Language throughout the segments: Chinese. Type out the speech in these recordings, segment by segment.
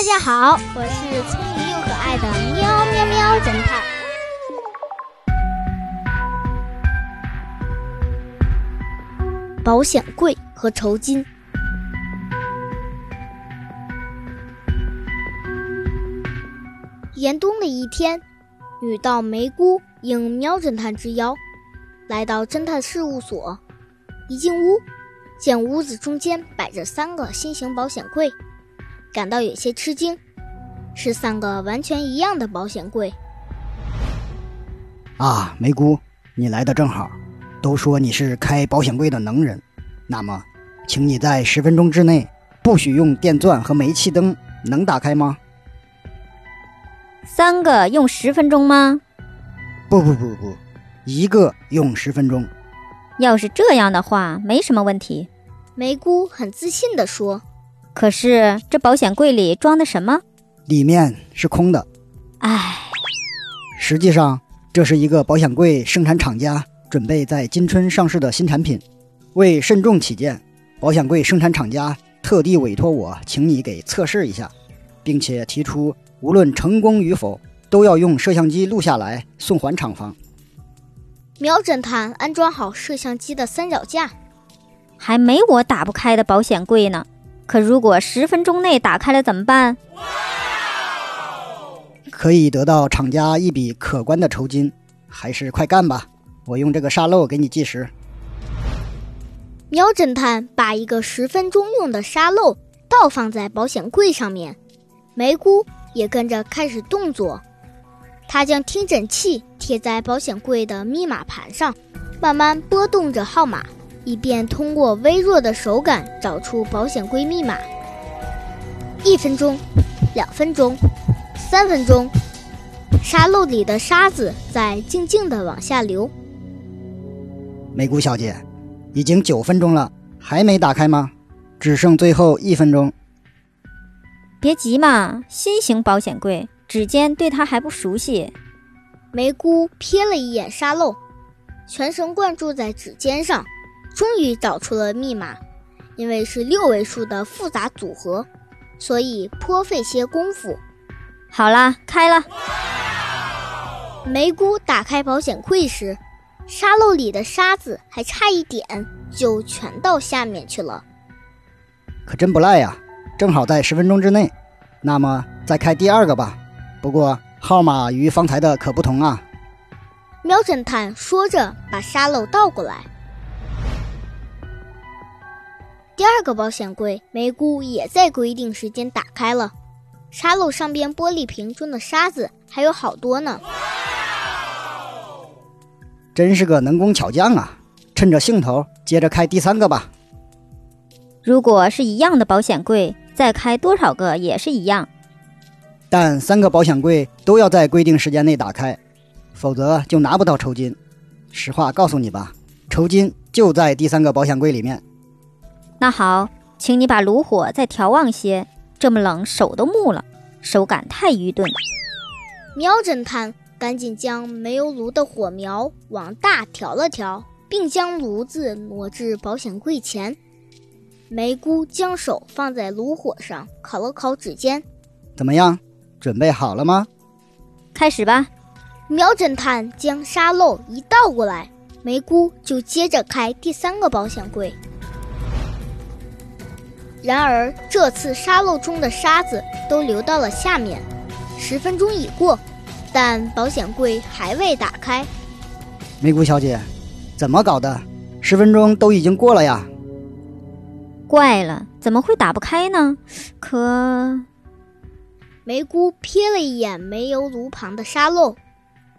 大家好，我是聪明又可爱的喵喵喵侦探。保险柜和酬金。严冬的一天，女盗梅姑应喵侦探之邀，来到侦探事务所。一进屋，见屋子中间摆着三个新型保险柜。感到有些吃惊，是三个完全一样的保险柜。啊，梅姑，你来的正好。都说你是开保险柜的能人，那么，请你在十分钟之内不许用电钻和煤气灯，能打开吗？三个用十分钟吗？不不不不，一个用十分钟。要是这样的话，没什么问题。梅姑很自信地说。可是这保险柜里装的什么？里面是空的。唉，实际上这是一个保险柜生产厂家准备在今春上市的新产品。为慎重起见，保险柜生产厂家特地委托我，请你给测试一下，并且提出无论成功与否，都要用摄像机录下来送还厂方。苗侦探安装好摄像机的三脚架，还没我打不开的保险柜呢。可如果十分钟内打开了怎么办？可以得到厂家一笔可观的酬金，还是快干吧！我用这个沙漏给你计时。喵侦探把一个十分钟用的沙漏倒放在保险柜上面，梅姑也跟着开始动作。他将听诊器贴在保险柜的密码盘上，慢慢拨动着号码。以便通过微弱的手感找出保险柜密码。一分钟，两分钟，三分钟，沙漏里的沙子在静静地往下流。梅姑小姐，已经九分钟了，还没打开吗？只剩最后一分钟。别急嘛，新型保险柜，指尖对它还不熟悉。梅姑瞥了一眼沙漏，全神贯注在指尖上。终于找出了密码，因为是六位数的复杂组合，所以颇费些功夫。好啦，开了。梅姑打开保险柜时，沙漏里的沙子还差一点就全到下面去了。可真不赖呀，正好在十分钟之内。那么再开第二个吧，不过号码与方才的可不同啊。喵侦探说着，把沙漏倒过来。第二个保险柜，梅姑也在规定时间打开了。沙漏上边玻璃瓶中的沙子还有好多呢。真是个能工巧匠啊！趁着兴头，接着开第三个吧。如果是一样的保险柜，再开多少个也是一样。但三个保险柜都要在规定时间内打开，否则就拿不到酬金。实话告诉你吧，酬金就在第三个保险柜里面。那好，请你把炉火再调旺些。这么冷，手都木了，手感太愚钝。喵侦探赶紧将煤油炉的火苗往大调了调，并将炉子挪至保险柜前。梅姑将手放在炉火上，烤了烤指尖。怎么样？准备好了吗？开始吧。喵侦探将沙漏一倒过来，梅姑就接着开第三个保险柜。然而，这次沙漏中的沙子都流到了下面。十分钟已过，但保险柜还未打开。梅姑小姐，怎么搞的？十分钟都已经过了呀！怪了，怎么会打不开呢？可……梅姑瞥了一眼煤油炉旁的沙漏。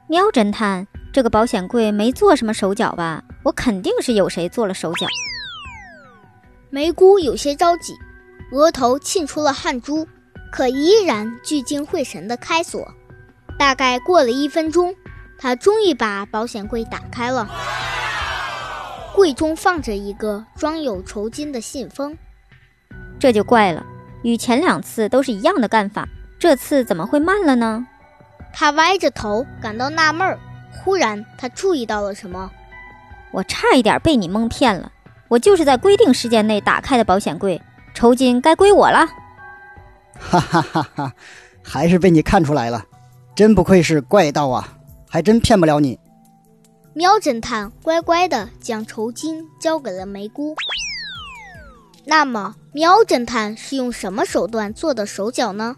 喵侦探，这个保险柜没做什么手脚吧？我肯定是有谁做了手脚。梅姑有些着急，额头沁出了汗珠，可依然聚精会神地开锁。大概过了一分钟，她终于把保险柜打开了。柜中放着一个装有酬金的信封。这就怪了，与前两次都是一样的干法，这次怎么会慢了呢？他歪着头感到纳闷儿。忽然，他注意到了什么？我差一点被你蒙骗了。我就是在规定时间内打开的保险柜，酬金该归我了。哈哈哈哈，还是被你看出来了，真不愧是怪盗啊，还真骗不了你。喵侦探乖乖的将酬金交给了梅姑。那么，喵侦探是用什么手段做的手脚呢？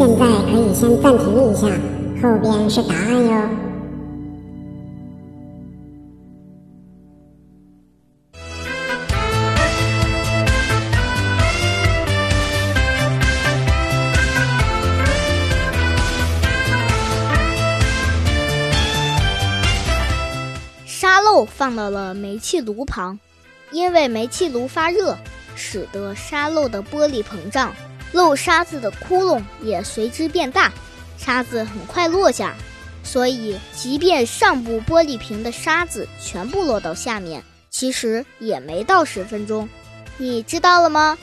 现在可以先暂停一下，后边是答案哟。沙漏放到了煤气炉旁，因为煤气炉发热，使得沙漏的玻璃膨胀，漏沙子的窟窿也随之变大，沙子很快落下。所以，即便上部玻璃瓶的沙子全部落到下面，其实也没到十分钟。你知道了吗？